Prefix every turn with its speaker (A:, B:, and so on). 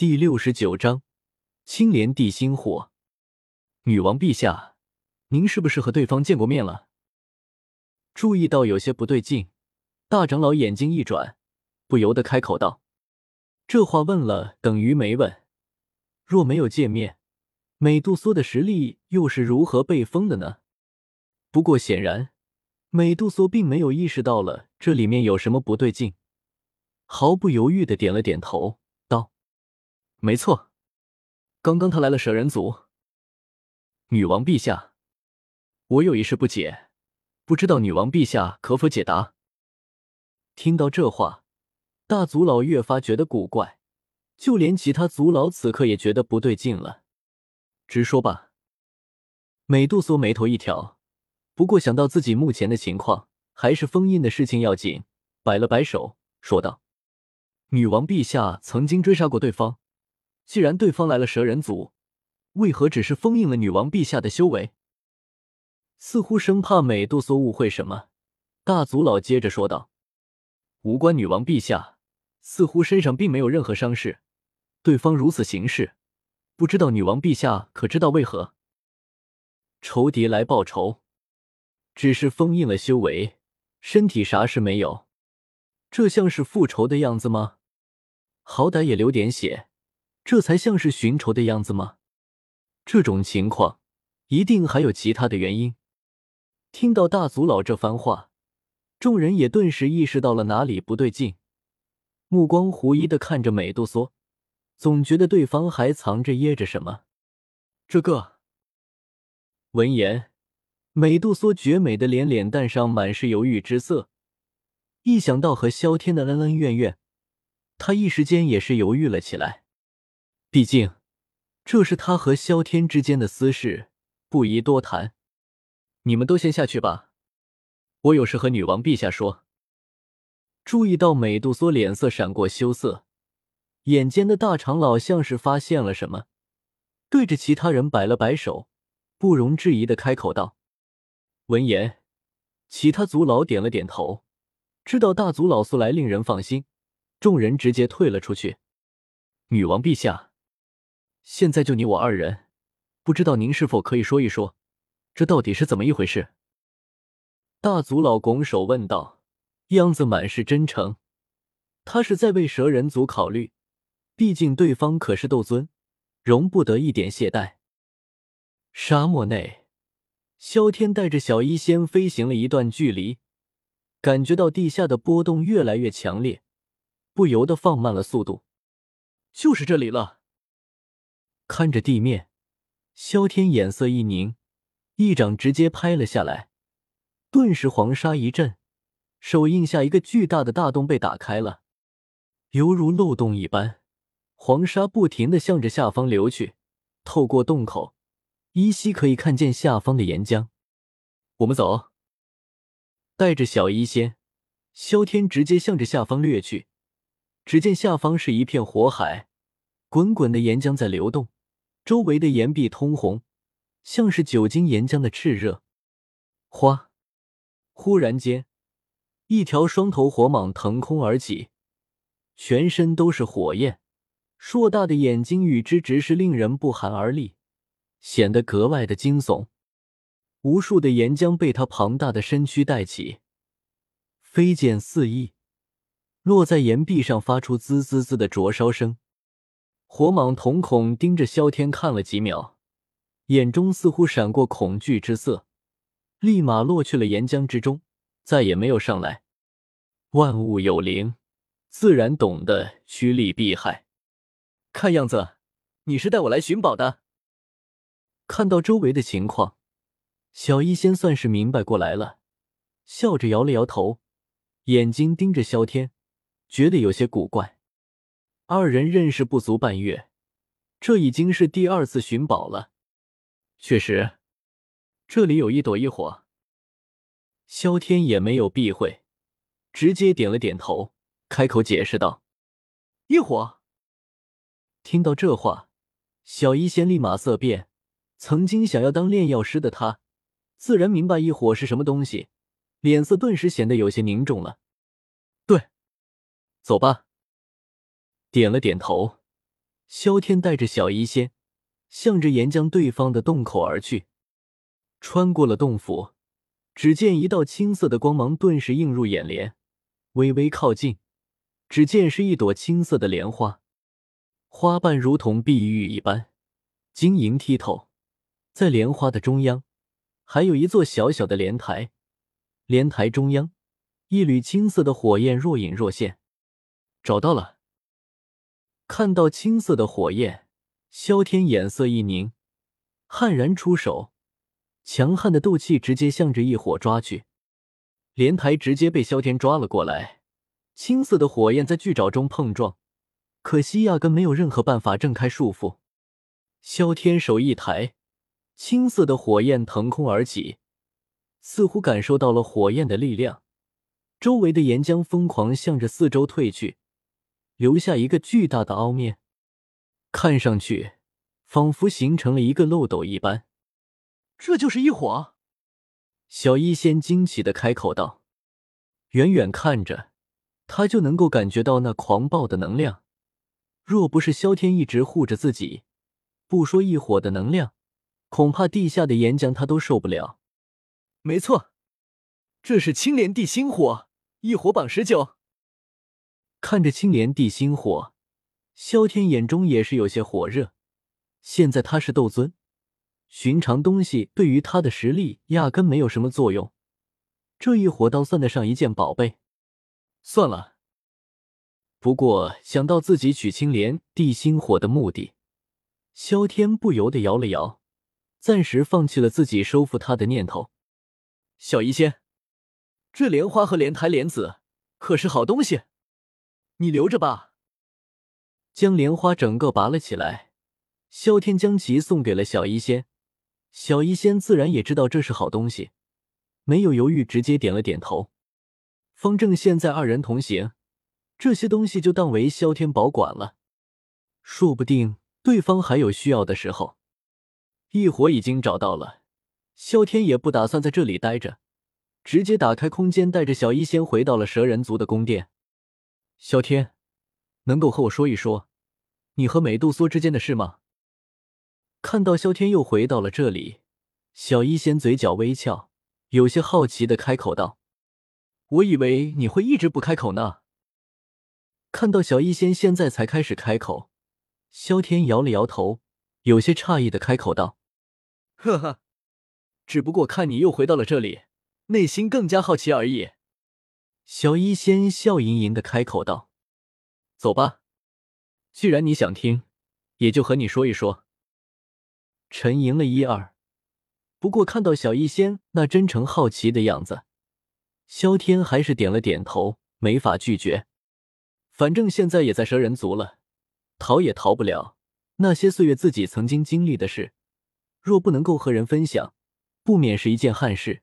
A: 第六十九章，青莲地心火。女王陛下，您是不是和对方见过面了？注意到有些不对劲，大长老眼睛一转，不由得开口道：“这话问了等于没问。若没有见面，美杜莎的实力又是如何被封的呢？”不过显然，美杜莎并没有意识到了这里面有什么不对劲，毫不犹豫的点了点头。没错，刚刚他来了蛇人族。女王陛下，我有一事不解，不知道女王陛下可否解答？听到这话，大族老越发觉得古怪，就连其他族老此刻也觉得不对劲了。直说吧。美杜莎眉头一挑，不过想到自己目前的情况，还是封印的事情要紧，摆了摆手，说道：“女王陛下曾经追杀过对方。”既然对方来了蛇人族，为何只是封印了女王陛下的修为？似乎生怕美杜莎误会什么，大族老接着说道：“无关女王陛下，似乎身上并没有任何伤势。对方如此行事，不知道女王陛下可知道为何？仇敌来报仇，只是封印了修为，身体啥事没有，这像是复仇的样子吗？好歹也流点血。”这才像是寻仇的样子吗？这种情况一定还有其他的原因。听到大族老这番话，众人也顿时意识到了哪里不对劲，目光狐疑的看着美杜莎，总觉得对方还藏着掖着什么。这个。闻言，美杜莎绝美的脸脸蛋上满是犹豫之色，一想到和萧天的恩恩怨怨，她一时间也是犹豫了起来。毕竟，这是他和萧天之间的私事，不宜多谈。你们都先下去吧，我有事和女王陛下说。注意到美杜莎脸色闪过羞涩，眼尖的大长老像是发现了什么，对着其他人摆了摆手，不容置疑的开口道。闻言，其他族老点了点头，知道大族老素来令人放心，众人直接退了出去。女王陛下。现在就你我二人，不知道您是否可以说一说，这到底是怎么一回事？大族老拱手问道，样子满是真诚。他是在为蛇人族考虑，毕竟对方可是斗尊，容不得一点懈怠。沙漠内，萧天带着小医仙飞行了一段距离，感觉到地下的波动越来越强烈，不由得放慢了速度。就是这里了。看着地面，萧天眼色一凝，一掌直接拍了下来，顿时黄沙一震，手印下一个巨大的大洞被打开了，犹如漏洞一般，黄沙不停的向着下方流去。透过洞口，依稀可以看见下方的岩浆。我们走。带着小医仙，萧天直接向着下方掠去。只见下方是一片火海，滚滚的岩浆在流动。周围的岩壁通红，像是酒精岩浆的炽热。哗！忽然间，一条双头火蟒腾空而起，全身都是火焰，硕大的眼睛与之直视令人不寒而栗，显得格外的惊悚。无数的岩浆被它庞大的身躯带起，飞溅四溢，落在岩壁上，发出滋滋滋的灼烧声。火蟒瞳孔盯着萧天看了几秒，眼中似乎闪过恐惧之色，立马落去了岩浆之中，再也没有上来。万物有灵，自然懂得趋利避害。看样子，你是带我来寻宝的。看到周围的情况，小医仙算是明白过来了，笑着摇了摇头，眼睛盯着萧天，觉得有些古怪。二人认识不足半月，这已经是第二次寻宝了。确实，这里有一朵异火。萧天也没有避讳，直接点了点头，开口解释道：“异火。”听到这话，小医仙立马色变。曾经想要当炼药师的他，自然明白异火是什么东西，脸色顿时显得有些凝重了。对，走吧。点了点头，萧天带着小医仙，向着岩浆对方的洞口而去。穿过了洞府，只见一道青色的光芒顿时映入眼帘。微微靠近，只见是一朵青色的莲花，花瓣如同碧玉一般，晶莹剔透。在莲花的中央，还有一座小小的莲台，莲台中央，一缕青色的火焰若隐若现。找到了。看到青色的火焰，萧天眼色一凝，悍然出手，强悍的斗气直接向着异火抓去，莲台直接被萧天抓了过来。青色的火焰在巨爪中碰撞，可惜压根没有任何办法挣开束缚。萧天手一抬，青色的火焰腾空而起，似乎感受到了火焰的力量，周围的岩浆疯狂向着四周退去。留下一个巨大的凹面，看上去仿佛形成了一个漏斗一般。
B: 这就是异火！
A: 小医仙惊奇的开口道。远远看着，他就能够感觉到那狂暴的能量。若不是萧天一直护着自己，不说异火的能量，恐怕地下的岩浆他都受不了。
B: 没错，这是青莲地心火，异火榜十九。
A: 看着青莲地心火，萧天眼中也是有些火热。现在他是斗尊，寻常东西对于他的实力压根没有什么作用。这一火倒算得上一件宝贝。算了，不过想到自己取青莲地心火的目的，萧天不由得摇了摇，暂时放弃了自己收复他的念头。
B: 小医仙，这莲花和莲台莲子可是好东西。你留着吧。
A: 将莲花整个拔了起来，萧天将其送给了小医仙。小医仙自然也知道这是好东西，没有犹豫，直接点了点头。方正现在二人同行，这些东西就当为萧天保管了，说不定对方还有需要的时候。异火已经找到了，萧天也不打算在这里待着，直接打开空间，带着小医仙回到了蛇人族的宫殿。萧天，能够和我说一说你和美杜莎之间的事吗？看到萧天又回到了这里，小医仙嘴角微翘，有些好奇的开口道：“
B: 我以为你会一直不开口呢。”
A: 看到小医仙现在才开始开口，萧天摇了摇头，有些诧异的开口道：“
B: 呵呵，只不过看你又回到了这里，内心更加好奇而已。”
A: 小医仙笑盈盈的开口道：“走吧，既然你想听，也就和你说一说。”沉吟了一二，不过看到小医仙那真诚好奇的样子，萧天还是点了点头，没法拒绝。反正现在也在蛇人族了，逃也逃不了。那些岁月自己曾经经历的事，若不能够和人分享，不免是一件憾事。